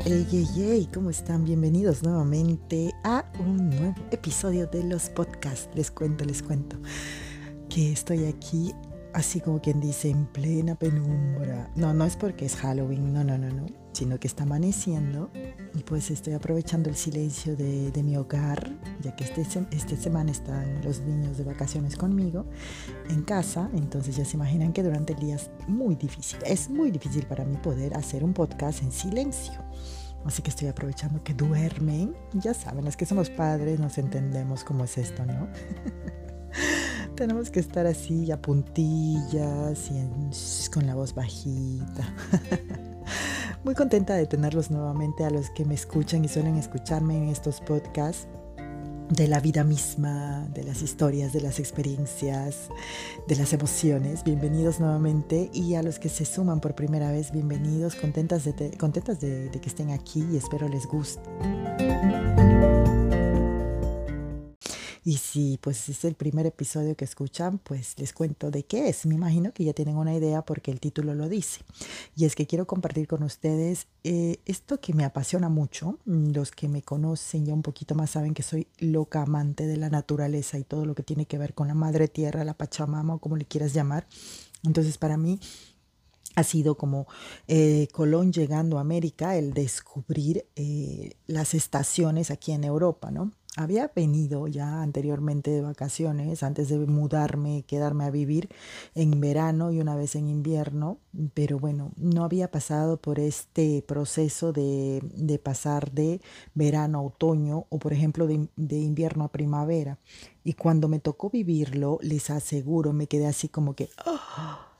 Hey, hey, hey, ¿cómo están? Bienvenidos nuevamente a un nuevo episodio de los podcasts. Les cuento, les cuento que estoy aquí así como quien dice en plena penumbra. No, no es porque es Halloween, no, no, no, no, sino que está amaneciendo y pues estoy aprovechando el silencio de, de mi hogar, ya que este, esta semana están los niños de vacaciones conmigo en casa, entonces ya se imaginan que durante el día es muy difícil, es muy difícil para mí poder hacer un podcast en silencio. Así que estoy aprovechando que duermen. Ya saben, las que somos padres nos entendemos cómo es esto, ¿no? Tenemos que estar así a puntillas y con la voz bajita. Muy contenta de tenerlos nuevamente a los que me escuchan y suelen escucharme en estos podcasts de la vida misma, de las historias, de las experiencias, de las emociones. Bienvenidos nuevamente y a los que se suman por primera vez, bienvenidos, contentas de, contentas de, que estén aquí y espero les guste. Y si pues es el primer episodio que escuchan, pues les cuento de qué es. Me imagino que ya tienen una idea porque el título lo dice. Y es que quiero compartir con ustedes eh, esto que me apasiona mucho. Los que me conocen ya un poquito más saben que soy loca amante de la naturaleza y todo lo que tiene que ver con la madre tierra, la Pachamama o como le quieras llamar. Entonces para mí ha sido como eh, Colón llegando a América el descubrir eh, las estaciones aquí en Europa, ¿no? Había venido ya anteriormente de vacaciones, antes de mudarme, quedarme a vivir en verano y una vez en invierno, pero bueno, no había pasado por este proceso de, de pasar de verano a otoño o por ejemplo de, de invierno a primavera. Y cuando me tocó vivirlo, les aseguro, me quedé así como que... ¡oh!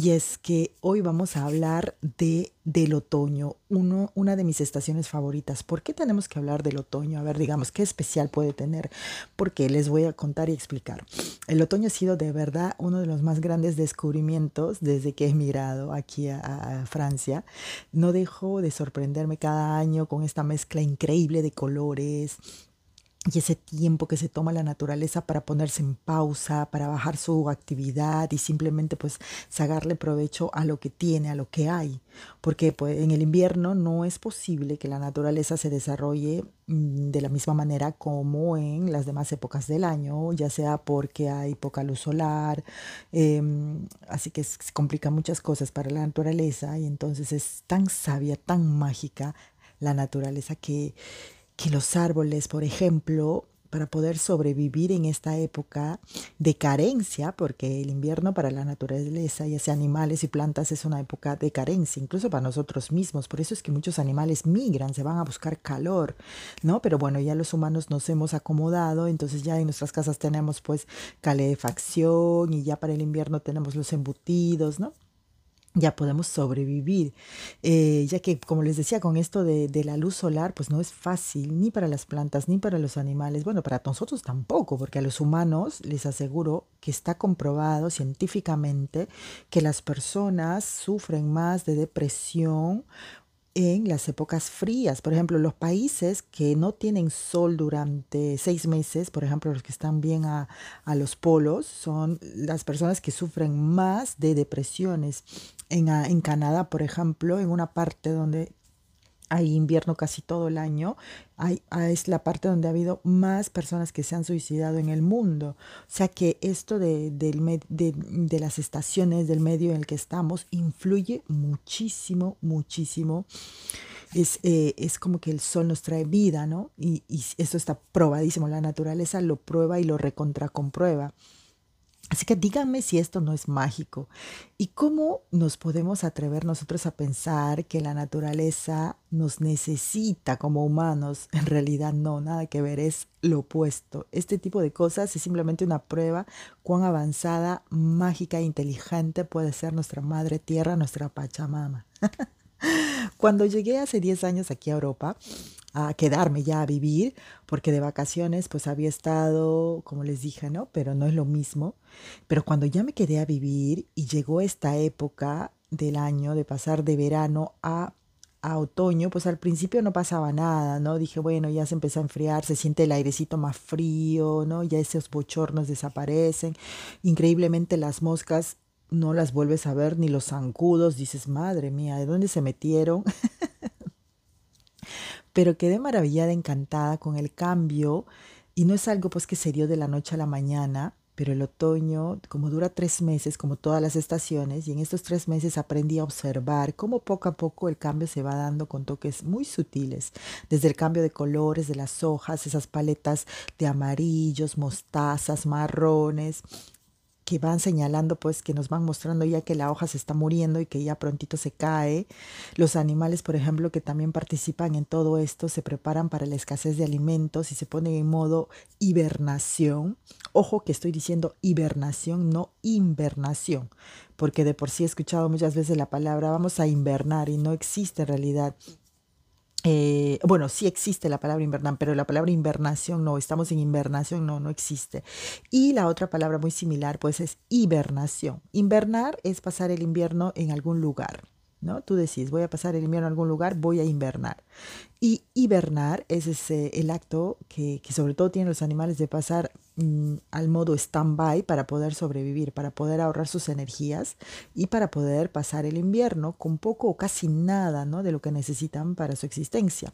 Y es que hoy vamos a hablar de, del otoño, uno, una de mis estaciones favoritas. ¿Por qué tenemos que hablar del otoño? A ver, digamos, ¿qué especial puede tener? Porque les voy a contar y explicar. El otoño ha sido de verdad uno de los más grandes descubrimientos desde que he emigrado aquí a, a Francia. No dejo de sorprenderme cada año con esta mezcla increíble de colores, y ese tiempo que se toma la naturaleza para ponerse en pausa, para bajar su actividad y simplemente pues sacarle provecho a lo que tiene, a lo que hay. Porque pues, en el invierno no es posible que la naturaleza se desarrolle mm, de la misma manera como en las demás épocas del año, ya sea porque hay poca luz solar, eh, así que se complican muchas cosas para la naturaleza y entonces es tan sabia, tan mágica la naturaleza que que los árboles, por ejemplo, para poder sobrevivir en esta época de carencia, porque el invierno para la naturaleza, ya sea animales y plantas, es una época de carencia, incluso para nosotros mismos. Por eso es que muchos animales migran, se van a buscar calor, ¿no? Pero bueno, ya los humanos nos hemos acomodado, entonces ya en nuestras casas tenemos pues calefacción y ya para el invierno tenemos los embutidos, ¿no? Ya podemos sobrevivir, eh, ya que como les decía, con esto de, de, la luz solar, pues no es fácil ni para las plantas ni para los animales, bueno, para nosotros tampoco, porque a los humanos les aseguro que está comprobado científicamente que las personas sufren más de depresión en las épocas frías. Por ejemplo, los países que no tienen sol durante seis meses, por ejemplo, los que están bien a, los polos, son las personas que sufren más de depresiones. En, en Canadá, por ejemplo, en una parte donde hay invierno casi todo el año, hay, ah, es la parte donde ha habido más personas que se han suicidado en el mundo. O sea que esto de, las estaciones del medio en el que estamos influye muchísimo, muchísimo. Es, eh, es como que el sol nos trae vida, ¿no? Y, y esto está probadísimo, la naturaleza lo prueba y lo recontra comprueba. Así que díganme si esto no es mágico y cómo nos podemos atrever nosotros a pensar que la naturaleza nos necesita como humanos. En realidad no, nada que ver, es lo opuesto. Este tipo de cosas es simplemente una prueba cuán avanzada, mágica e inteligente puede ser nuestra madre tierra, nuestra Pachamama. Cuando llegué hace 10 años aquí a Europa, a quedarme ya a vivir, porque de vacaciones pues había estado, como les dije, ¿no? Pero no es lo mismo. Pero cuando ya me quedé a vivir y llegó esta época del año de pasar de verano a, otoño, pues al principio no pasaba nada, ¿no? Dije, bueno, ya se empezó a enfriar, se siente el airecito más frío, ¿no? Ya esos bochornos desaparecen. Increíblemente las moscas no las vuelves a ver, ni los zancudos, dices, madre mía, ¿de dónde se metieron? Pero quedé maravillada, encantada con el cambio y no es algo pues que se dio de la noche a la mañana, pero el otoño, como dura tres meses, como todas las estaciones, y en estos tres meses aprendí a observar cómo poco a poco el cambio se va dando con toques muy sutiles, desde el cambio de colores de las hojas, esas paletas de amarillos, mostazas, marrones, que van señalando, pues que nos van mostrando ya que la hoja se está muriendo y que ya prontito se cae. Los animales, por ejemplo, que también participan en todo esto, se preparan para la escasez de alimentos y se ponen en modo hibernación. Ojo que estoy diciendo hibernación, no invernación, porque de por sí he escuchado muchas veces la palabra vamos a invernar y no existe en realidad eh, bueno, sí existe la palabra invernar, pero la palabra invernación no, estamos en invernación, no, no existe. Y la otra palabra muy similar, pues es hibernación. Invernar es pasar el invierno en algún lugar. ¿no? Tú decís, voy a pasar el invierno en algún lugar, voy a invernar. Y hibernar es el acto que, sobre todo tienen los animales de pasar mm, al modo stand-by para poder sobrevivir, para poder ahorrar sus energías y para poder pasar el invierno con poco o casi nada ¿no? de lo que necesitan para su existencia.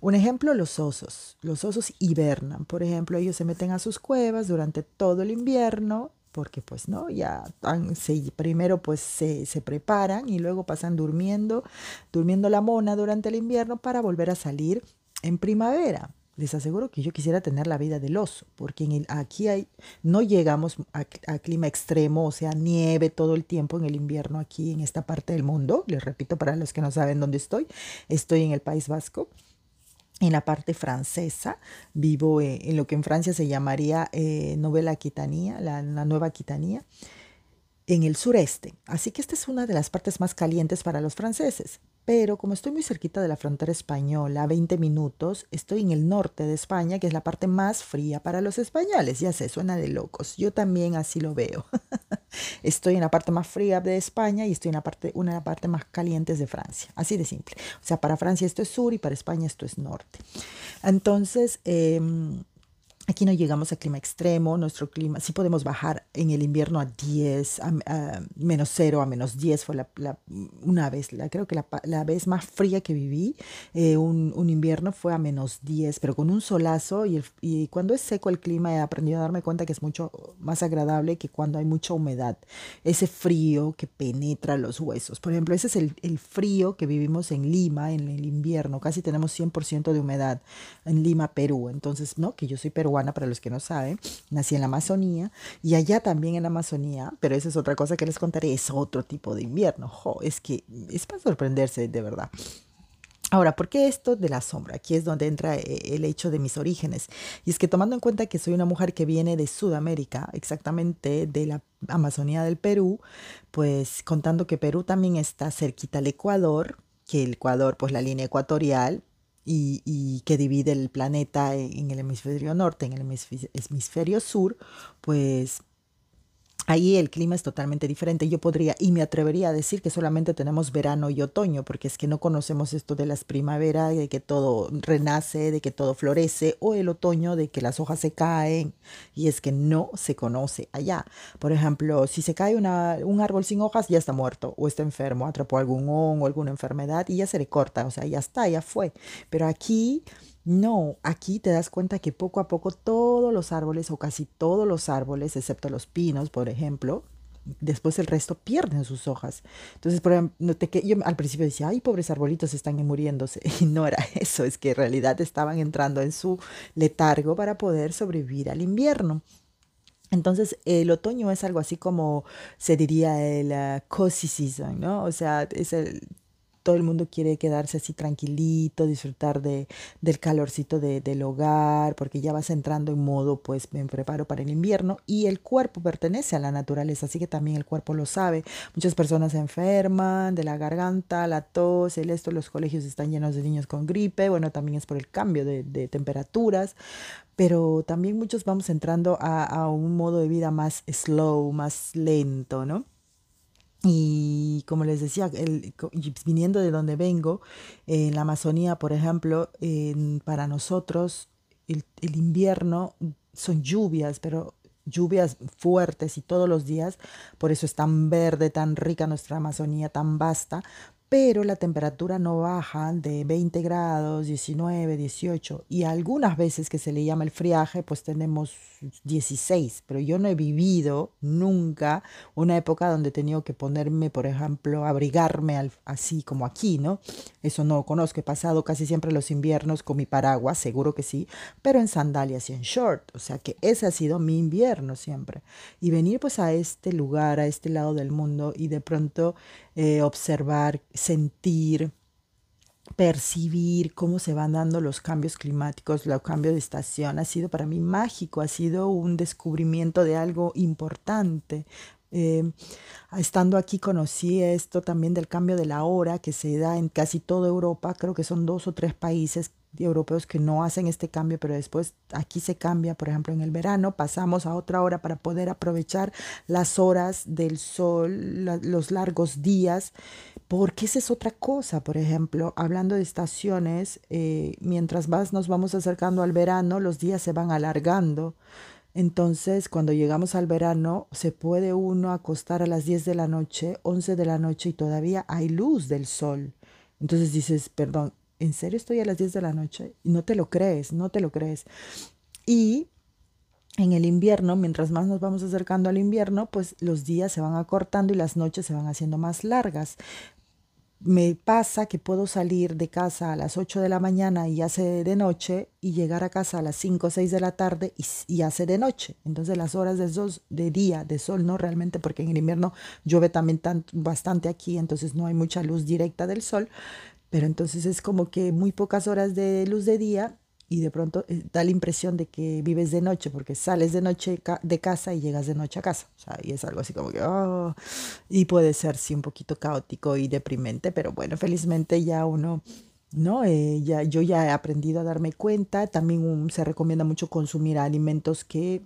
Un ejemplo, los osos. Los osos hibernan. Por ejemplo, ellos se meten a sus cuevas durante todo el invierno porque pues no, ya se, primero pues se, se, preparan y luego pasan durmiendo, durmiendo la mona durante el invierno para volver a salir en primavera. Les aseguro que yo quisiera tener la vida del oso, porque en el, aquí no llegamos a, clima extremo, o sea, nieve todo el tiempo en el invierno aquí en esta parte del mundo. Les repito para los que no saben dónde estoy, estoy en el País Vasco en la parte francesa, vivo eh, en lo que en Francia se llamaría eh, Novela Aquitania, la, Nueva Aquitania, en el sureste. Así que esta es una de las partes más calientes para los franceses. Pero como estoy muy cerquita de la frontera española, 20 minutos, estoy en el norte de España, que es la parte más fría para los españoles. Ya sé, suena de locos. Yo también así lo veo. estoy en la parte más fría de España y estoy en la parte, una de las partes más calientes de Francia. Así de simple. O sea, para Francia esto es sur y para España esto es norte. Entonces, eh, Aquí no llegamos a clima extremo, nuestro clima, sí podemos bajar en el invierno a 10, a, menos 0, a menos 10 fue la, una vez, la, creo que la, la, vez más fría que viví, eh, un, un, invierno fue a menos 10, pero con un solazo y, el, y, cuando es seco el clima he aprendido a darme cuenta que es mucho más agradable que cuando hay mucha humedad, ese frío que penetra los huesos. Por ejemplo, ese es el, el frío que vivimos en Lima en el invierno, casi tenemos 100% de humedad en Lima, Perú, entonces, ¿no? Que yo soy para los que no saben. Nací en la Amazonía y allá también en la Amazonía, pero esa es otra cosa que les contaré, es otro tipo de invierno. es que es para sorprenderse de verdad. Ahora, ¿por qué esto de la sombra? Aquí es donde entra eh, el hecho de mis orígenes. Y es que tomando en cuenta que soy una mujer que viene de Sudamérica, exactamente de la Amazonía del Perú, pues contando que Perú también está cerquita al Ecuador, que el Ecuador, pues la línea ecuatorial, y, que divide el planeta en el hemisferio norte, en el hemisferio sur, pues Ahí el clima es totalmente diferente. Yo podría y me atrevería a decir que solamente tenemos verano y otoño, porque es que no conocemos esto de las primaveras, de que todo renace, de que todo florece, o el otoño, de que las hojas se caen, y es que no se conoce allá. Por ejemplo, si se cae un árbol sin hojas, ya está muerto, o está enfermo, atrapó algún hongo, alguna enfermedad, y ya se le corta, o sea, ya está, ya fue. Pero aquí no, aquí te das cuenta que poco a poco todos los árboles o casi todos los árboles, excepto los pinos, por ejemplo, después el resto pierden sus hojas. Entonces, por ejemplo, yo al principio decía, ay, pobres arbolitos están muriéndose. Y no era eso, es que en realidad estaban entrando en su letargo para poder sobrevivir al invierno. Entonces, el otoño es algo así como se diría el uh, season, ¿no? O sea, es el todo el mundo quiere quedarse así tranquilito, disfrutar de, del calorcito de, del hogar, porque ya vas entrando en modo, pues me preparo para el invierno y el cuerpo pertenece a la naturaleza, así que también el cuerpo lo sabe. Muchas personas se enferman de la garganta, la tos, el esto, los colegios están llenos de niños con gripe, bueno, también es por el cambio de, de temperaturas, pero también muchos vamos entrando a, a un modo de vida más slow, más lento, ¿no? Y como les decía, el, viniendo de donde vengo, en la Amazonía, por ejemplo, para nosotros el, el, invierno son lluvias, pero lluvias fuertes y todos los días, por eso es tan verde, tan rica nuestra Amazonía, tan vasta, pero la temperatura no baja de 20 grados, 19, 18 y algunas veces que se le llama el friaje, pues tenemos 16, pero yo no he vivido nunca una época donde he tenido que ponerme, por ejemplo, abrigarme así como aquí, ¿no? Eso no conozco, he pasado casi siempre los inviernos con mi paraguas, seguro que sí, pero en sandalias y en short, o sea que ese ha sido mi invierno siempre. Y venir pues a este lugar, a este lado del mundo y de pronto eh, observar, sentir, percibir cómo se van dando los cambios climáticos, los cambios de estación, ha sido para mí mágico, ha sido un descubrimiento de algo importante. Eh, estando aquí conocí esto también del cambio de la hora que se da en casi toda Europa, creo que son dos o tres países europeos que no hacen este cambio, pero después aquí se cambia, por ejemplo, en el verano pasamos a otra hora para poder aprovechar las horas del sol, los largos días, porque esa es otra cosa, por ejemplo, hablando de estaciones, eh, mientras más nos vamos acercando al verano, los días se van alargando. Entonces, cuando llegamos al verano, se puede uno acostar a las 10 de la noche, 11 de la noche y todavía hay luz del sol. Entonces dices, perdón, ¿en serio estoy a las 10 de la noche? Y no te lo crees, no te lo crees. Y en el invierno, mientras más nos vamos acercando al invierno, pues los días se van acortando y las noches se van haciendo más largas. Me pasa que puedo salir de casa a las 8 de la mañana y hace de noche y llegar a casa a las 5 o 6 de la tarde y, hace de noche. Entonces las horas de, sol, de día, de sol, no realmente, porque en el invierno llueve también bastante aquí, entonces no hay mucha luz directa del sol, pero entonces es como que muy pocas horas de luz de día y de pronto eh, da la impresión de que vives de noche porque sales de noche de casa y llegas de noche a casa. O sea, y es algo así como que, oh, y puede ser sí un poquito caótico y deprimente, pero bueno, felizmente ya uno, ¿no? Eh, ya, yo ya he aprendido a darme cuenta. También se recomienda mucho consumir alimentos que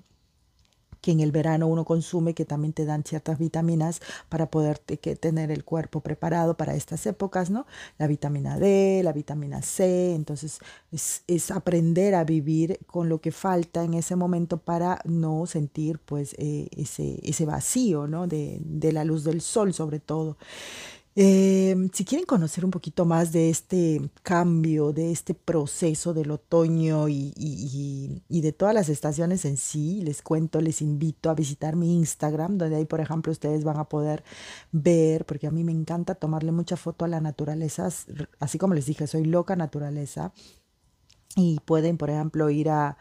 que en el verano uno consume, que también te dan ciertas vitaminas para poder que tener el cuerpo preparado para estas épocas, ¿no? La vitamina D, la vitamina C, entonces es, es aprender a vivir con lo que falta en ese momento para no sentir pues eh, ese, ese vacío, ¿no? De, de la luz del sol sobre todo. Em, si quieren conocer un poquito más de este cambio, de este proceso del otoño y, y, de todas las estaciones en sí, les cuento, les invito a visitar mi Instagram, donde ahí, por ejemplo, ustedes van a poder ver, porque a mí me encanta tomarle mucha foto a la naturaleza, así como les dije, soy loca naturaleza, y pueden, por ejemplo, ir a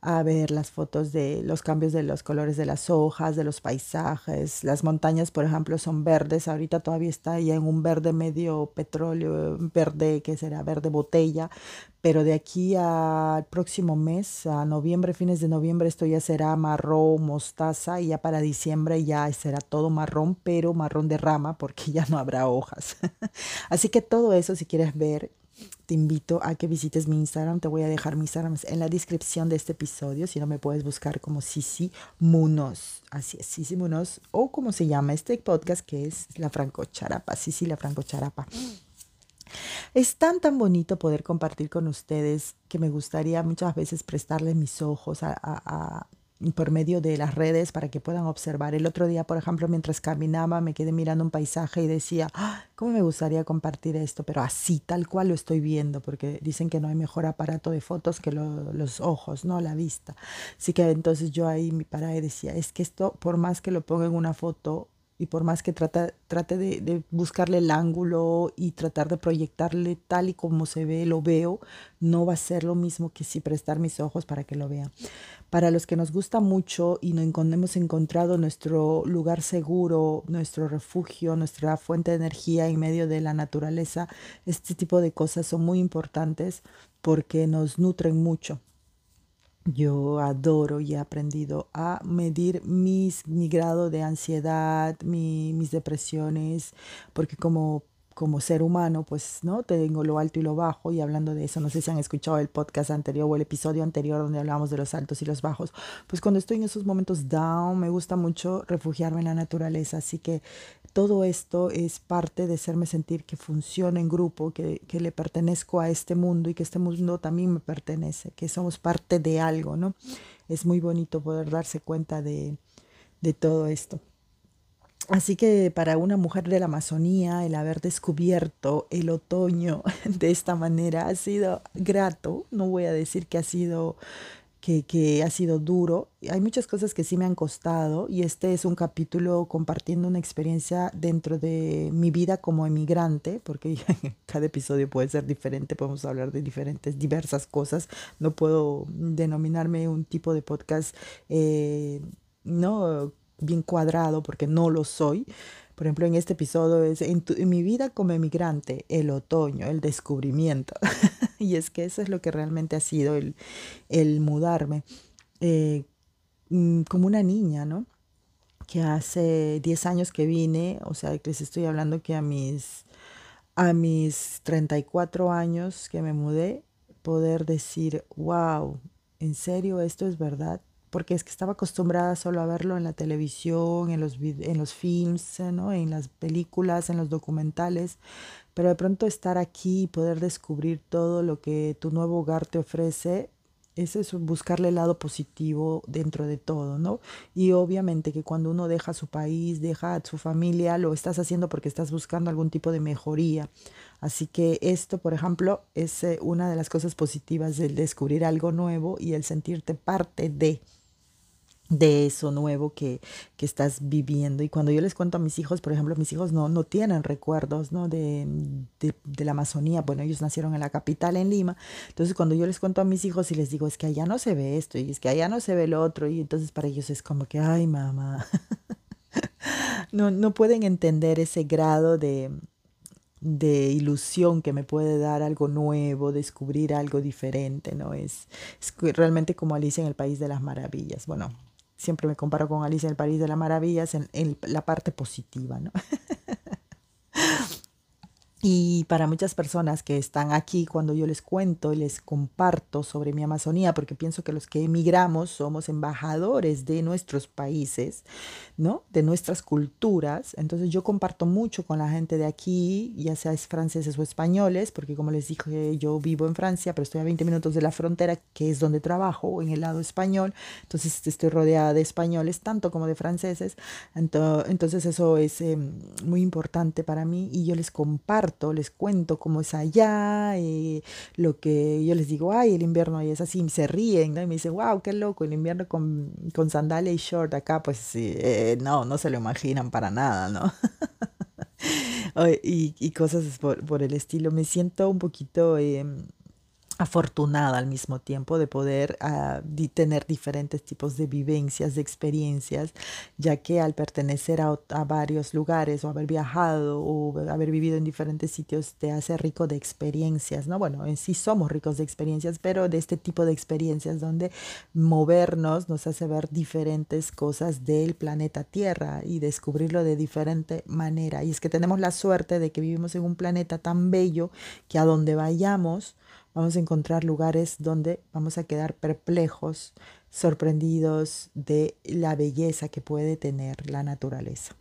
a ver las fotos de los cambios de los colores de las hojas, de los paisajes. Las montañas, por ejemplo, son verdes. Ahorita todavía está ya en un verde medio petróleo, verde que será verde botella. Pero de aquí al próximo mes, a noviembre, fines de noviembre, esto ya será marrón, mostaza. Y ya para diciembre ya será todo marrón, pero marrón de rama, porque ya no habrá hojas. Así que todo eso, si quieres ver, te invito a que visites mi Instagram. Te voy a dejar mi Instagram en la descripción de este episodio. Si no, me puedes buscar como Sisi Munos. Así es, Sisi Munos. O como se llama este podcast, que es La Franco Charapa. Sisi La Franco Charapa. Es tan, tan bonito poder compartir con ustedes que me gustaría muchas veces prestarles mis ojos a por medio de las redes para que puedan observar. El otro día, por ejemplo, mientras caminaba, me quedé mirando un paisaje y decía, ¡Ah! ¿cómo me gustaría compartir esto? Pero así, tal cual lo estoy viendo, porque dicen que no hay mejor aparato de fotos que los ojos, ¿no? La vista. Así que entonces yo ahí me paré y decía, es que esto, por más que lo ponga en una foto, y por más que trate, trate de, de, buscarle el ángulo y tratar de proyectarle tal y como se ve, lo veo, no va a ser lo mismo que si prestar mis ojos para que lo vean. Para los que nos gusta mucho y no hemos encontrado nuestro lugar seguro, nuestro refugio, nuestra fuente de energía en medio de la naturaleza, este tipo de cosas son muy importantes porque nos nutren mucho. Yo adoro y he aprendido a medir mis, mi grado de ansiedad, mi, mis depresiones, porque como como ser humano, pues, ¿no? Tengo lo alto y lo bajo y hablando de eso, no sé si han escuchado el podcast anterior o el episodio anterior donde hablábamos de los altos y los bajos, pues cuando estoy en esos momentos down, me gusta mucho refugiarme en la naturaleza, así que todo esto es parte de hacerme sentir que funciona en grupo, que, que le pertenezco a este mundo y que este mundo también me pertenece, que somos parte de algo, ¿no? Es muy bonito poder darse cuenta de, de todo esto. Así que para una mujer de la Amazonía, el haber descubierto el otoño de esta manera ha sido grato. No voy a decir que ha sido que, que, ha sido duro. Hay muchas cosas que sí me han costado y este es un capítulo compartiendo una experiencia dentro de mi vida como emigrante, porque cada episodio puede ser diferente, podemos hablar de diferentes, diversas cosas. No puedo denominarme un tipo de podcast, eh, no bien cuadrado porque no lo soy. Por ejemplo, en este episodio es en, mi vida como emigrante, el otoño, el descubrimiento. y es que eso es lo que realmente ha sido el, el mudarme eh, mm, como una niña, ¿no? Que hace 10 años que vine, o sea, que les estoy hablando que a mis, a mis 34 años que me mudé, poder decir, wow, ¿en serio esto es verdad? Porque es que estaba acostumbrada solo a verlo en la televisión, en los, en los films, ¿no? en las películas, en los documentales, pero de pronto estar aquí y poder descubrir todo lo que tu nuevo hogar te ofrece, es eso, buscarle el lado positivo dentro de todo, ¿no? Y obviamente que cuando uno deja su país, deja a su familia, lo estás haciendo porque estás buscando algún tipo de mejoría. Así que esto, por ejemplo, es eh, una de las cosas positivas del descubrir algo nuevo y el sentirte parte de de eso nuevo que, que, estás viviendo. Y cuando yo les cuento a mis hijos, por ejemplo, mis hijos no, no tienen recuerdos ¿no? De, de, la Amazonía. Bueno, ellos nacieron en la capital, en Lima. Entonces, cuando yo les cuento a mis hijos y les digo, es que allá no se ve esto y es que allá no se ve lo otro, y entonces para ellos es como que, ay, mamá. no, no pueden entender ese grado de, de ilusión que me puede dar algo nuevo, descubrir algo diferente, ¿no? Es, es realmente como Alicia en el País de las Maravillas. Bueno, siempre me comparo con Alicia en el País de las Maravillas en, en la parte positiva, ¿no? Y para muchas personas que están aquí, cuando yo les cuento y les comparto sobre mi Amazonía, porque pienso que los que emigramos somos embajadores de nuestros países, ¿no? De nuestras culturas. Entonces yo comparto mucho con la gente de aquí, ya sea es franceses o españoles, porque como les dije, yo vivo en Francia, pero estoy a 20 minutos de la frontera, que es donde trabajo, en el lado español. Entonces estoy rodeada de españoles, tanto como de franceses. Entonces eso es eh, muy importante para mí y yo les comparto les cuento cómo es allá, y lo que yo les digo, ay, el invierno ahí es así, y se ríen, ¿no? Y me dicen, wow, qué loco, el invierno con, con sandalias y short acá, pues eh, no, no se lo imaginan para nada, ¿no? y, y, cosas por, por, el estilo. Me siento un poquito... Eh, afortunada al mismo tiempo de poder uh, tener diferentes tipos de vivencias, de experiencias, ya que al pertenecer a, a, varios lugares o haber viajado o haber vivido en diferentes sitios te hace rico de experiencias, ¿no? Bueno, en sí somos ricos de experiencias, pero de este tipo de experiencias donde movernos nos hace ver diferentes cosas del planeta Tierra y descubrirlo de diferente manera. Y es que tenemos la suerte de que vivimos en un planeta tan bello que a donde vayamos, Vamos a encontrar lugares donde vamos a quedar perplejos, sorprendidos de la belleza que puede tener la naturaleza.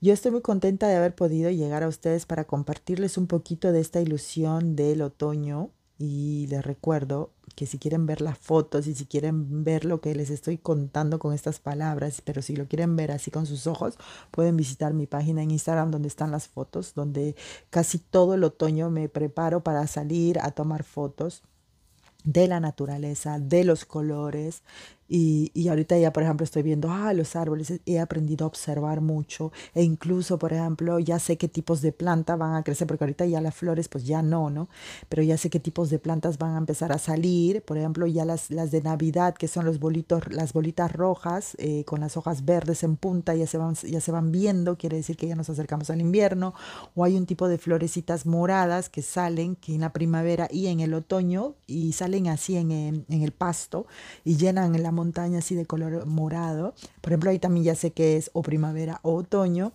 Yo estoy muy contenta de haber podido llegar a ustedes para compartirles un poquito de esta ilusión del otoño y les recuerdo que si quieren ver las fotos y si quieren ver lo que les estoy contando con estas palabras, pero si lo quieren ver así con sus ojos, pueden visitar mi página en Instagram donde están las fotos, donde casi todo el otoño me preparo para salir a tomar fotos de la naturaleza, de los colores, y, y, ahorita ya, por ejemplo, estoy viendo, ah, los árboles, he aprendido a observar mucho e incluso, por ejemplo, ya sé qué tipos de planta van a crecer, porque ahorita ya las flores, pues ya no, ¿no? Pero ya sé qué tipos de plantas van a empezar a salir, por ejemplo, ya las, las de Navidad, que son los bolitos, las bolitas rojas eh, con las hojas verdes en punta, ya se, van, ya se van viendo, quiere decir que ya nos acercamos al invierno, o hay un tipo de florecitas moradas que salen que en la primavera y en el otoño, y salen así en, en, en el pasto y llenan la montaña así de color morado. Por ejemplo, ahí también ya sé que es o primavera o otoño.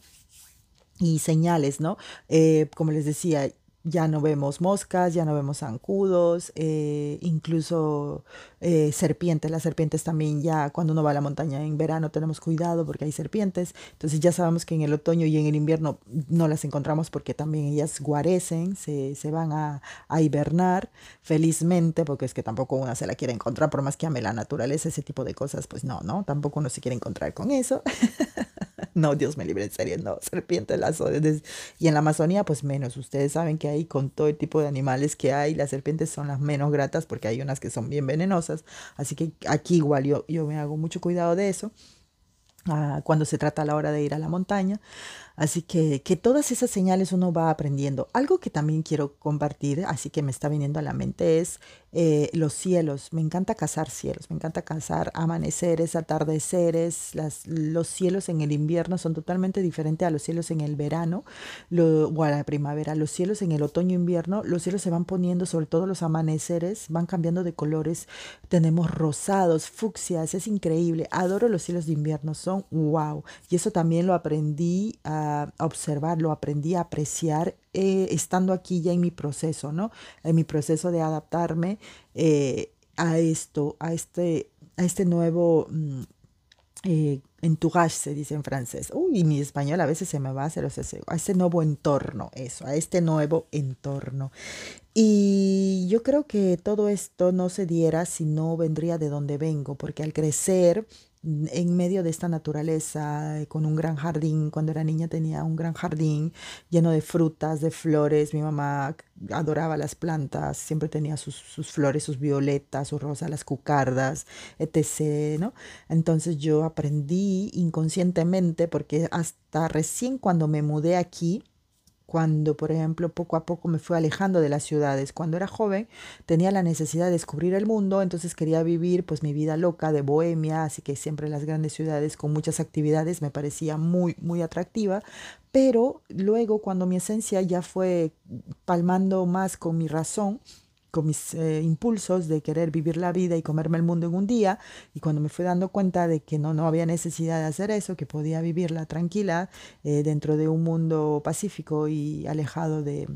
Y señales, ¿no? Eh, como les decía, ya no vemos moscas, ya no vemos zancudos, eh, incluso eh, serpientes. Las serpientes también ya cuando uno va a la montaña en verano tenemos cuidado porque hay serpientes. Entonces ya sabemos que en el otoño y en el invierno no las encontramos porque también ellas guarecen, se, se van a, a, hibernar felizmente porque es que tampoco una se la quiere encontrar por más que ame la naturaleza, ese tipo de cosas, pues no, no, tampoco uno se quiere encontrar con eso. no, Dios me libre, en serio, no, serpientes las odio. Y en la Amazonía, pues menos. Ustedes saben que hay con todo el tipo de animales que hay, las serpientes son las menos gratas porque hay unas que son bien venenosas. Así que aquí igual yo, yo me hago mucho cuidado de eso. Ah, cuando se trata a la hora de ir a la montaña. Así que, que todas esas señales uno va aprendiendo. Algo que también quiero compartir, así que me está viniendo a la mente, es eh, los cielos. Me encanta cazar cielos, me encanta cazar amaneceres, atardeceres. Las, los cielos en el invierno son totalmente diferentes a los cielos en el verano o a la primavera. Los cielos en el otoño-invierno, los cielos se van poniendo, sobre todo los amaneceres, van cambiando de colores. Tenemos rosados, fucsias, es increíble. Adoro los cielos de invierno, son wow. Y eso también lo aprendí a observarlo, aprendí a apreciar eh, estando aquí ya en mi proceso, ¿no? En mi proceso de adaptarme eh, a esto, a este, a este nuevo mm, eh, entourage, se dice en francés. Uy, mi español a veces se me va a hacer, a este nuevo entorno, eso, a este nuevo entorno. Y yo creo que todo esto no se diera si no vendría de donde vengo, porque al crecer en medio de esta naturaleza, eh, con un gran jardín. Cuando era niña tenía un gran jardín lleno de frutas, de flores. Mi mamá adoraba las plantas, siempre tenía sus, sus flores, sus violetas, sus rosas, las cucardas, etc. ¿no? Entonces yo aprendí inconscientemente, porque hasta recién cuando me mudé aquí, cuando, por ejemplo, poco a poco me fui alejando de las ciudades. Cuando era joven tenía la necesidad de descubrir el mundo, entonces quería vivir pues mi vida loca de bohemia, así que siempre las grandes ciudades con muchas actividades me parecía muy, muy atractiva. Pero luego cuando mi esencia ya fue palmando más con mi razón, con mis eh, impulsos de querer vivir la vida y comerme el mundo en un día. Y cuando me fui dando cuenta de que no, no había necesidad de hacer eso, que podía vivirla tranquila eh, dentro de un mundo pacífico y alejado de,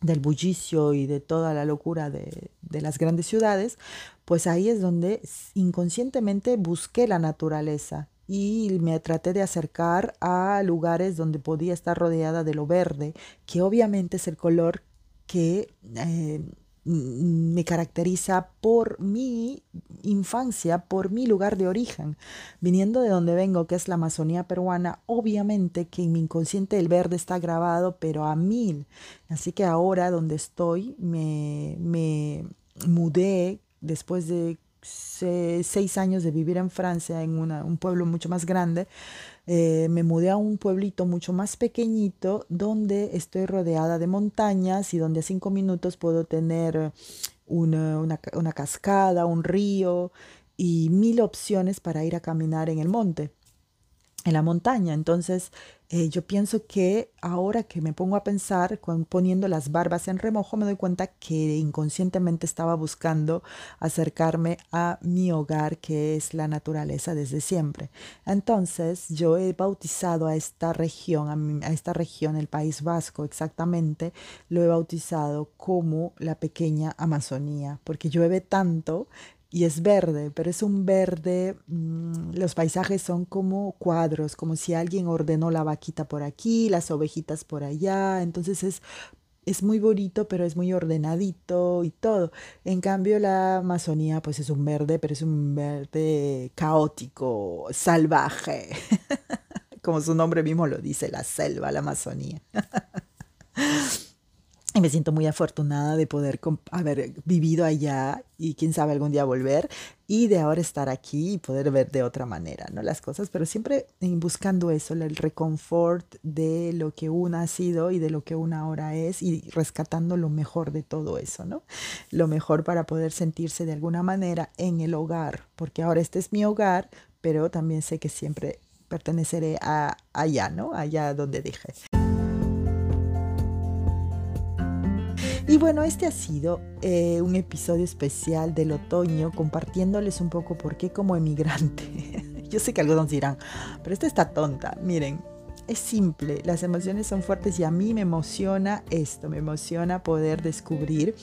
del bullicio y de toda la locura de, de las grandes ciudades, pues ahí es donde inconscientemente busqué la naturaleza y me traté de acercar a lugares donde podía estar rodeada de lo verde, que obviamente es el color que eh, me caracteriza por mi infancia, por mi lugar de origen. Viniendo de donde vengo, que es la Amazonía peruana, obviamente que en mi inconsciente el verde está grabado, pero a mil. Así que ahora donde estoy, me, me mudé después de seis años de vivir en Francia, en un pueblo mucho más grande, eh, me mudé a un pueblito mucho más pequeñito donde estoy rodeada de montañas y donde a cinco minutos puedo tener una, una cascada, un río y mil opciones para ir a caminar en el monte en la montaña. Entonces, eh, yo pienso que ahora que me pongo a pensar, poniendo las barbas en remojo, me doy cuenta que inconscientemente estaba buscando acercarme a mi hogar, que es la naturaleza desde siempre. Entonces, yo he bautizado a esta región, a, a esta región, el País Vasco exactamente, lo he bautizado como la pequeña Amazonía, porque llueve tanto y es verde, pero es un verde, mm, los paisajes son como cuadros, como si alguien ordenó la vaquita por aquí, las ovejitas por allá, entonces es, es muy bonito, pero es muy ordenadito y todo. En cambio la Amazonía pues es un verde, pero es un verde caótico, salvaje, como su nombre mismo lo dice, la selva, la Amazonía. Me siento muy afortunada de poder haber vivido allá y quién sabe algún día volver y de ahora estar aquí y poder ver de otra manera, ¿no? Las cosas, pero siempre buscando eso, el reconfort de lo que una ha sido y de lo que una ahora es y rescatando lo mejor de todo eso, ¿no? Lo mejor para poder sentirse de alguna manera en el hogar, porque ahora este es mi hogar, pero también sé que siempre perteneceré a allá, ¿no? Allá donde dije. Y bueno, este ha sido eh, un episodio especial del otoño compartiéndoles un poco por qué como emigrante. Yo sé que algunos dirán, pero esta está tonta. Miren, es simple, las emociones son fuertes y a mí me emociona esto, me emociona poder descubrir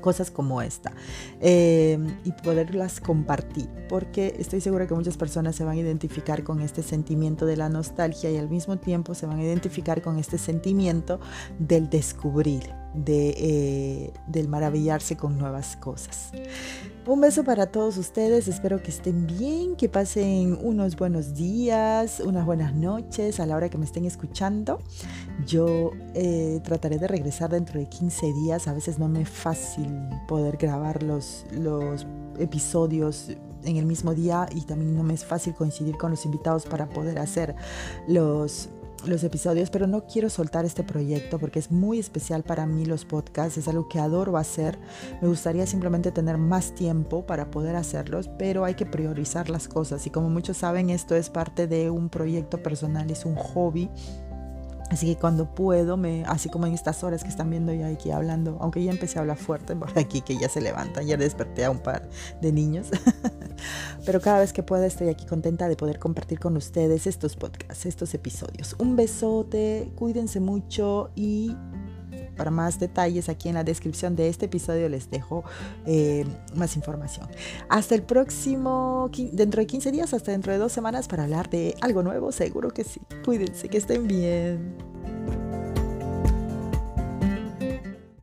cosas como esta eh, y poderlas compartir, porque estoy segura que muchas personas se van a identificar con este sentimiento de la nostalgia y al mismo tiempo se van a identificar con este sentimiento del descubrir, de, eh, del maravillarse con nuevas cosas. Un beso para todos ustedes, espero que estén bien, que pasen unos buenos días, unas buenas noches a la hora que me estén escuchando. Yo eh, trataré de regresar dentro de 15 días, a veces no me es fácil poder grabar los, los episodios en el mismo día y también no me es fácil coincidir con los invitados para poder hacer los los episodios, pero no quiero soltar este proyecto porque es muy especial para mí los podcasts, es algo que adoro hacer. Me gustaría simplemente tener más tiempo para poder hacerlos, pero hay que priorizar las cosas y como muchos saben, esto es parte de un proyecto personal, es un hobby Así que cuando puedo, me, así como en estas horas que están viendo ya aquí hablando, aunque ya empecé a hablar fuerte por aquí, que ya se levantan, ya desperté a un par de niños, pero cada vez que pueda estoy aquí contenta de poder compartir con ustedes estos podcasts, estos episodios. Un besote, cuídense mucho y para más detalles aquí en la descripción de este episodio les dejo eh, más información. Hasta el próximo, dentro de 15 días, hasta dentro de dos semanas para hablar de algo nuevo, seguro que sí. Cuídense, que estén bien.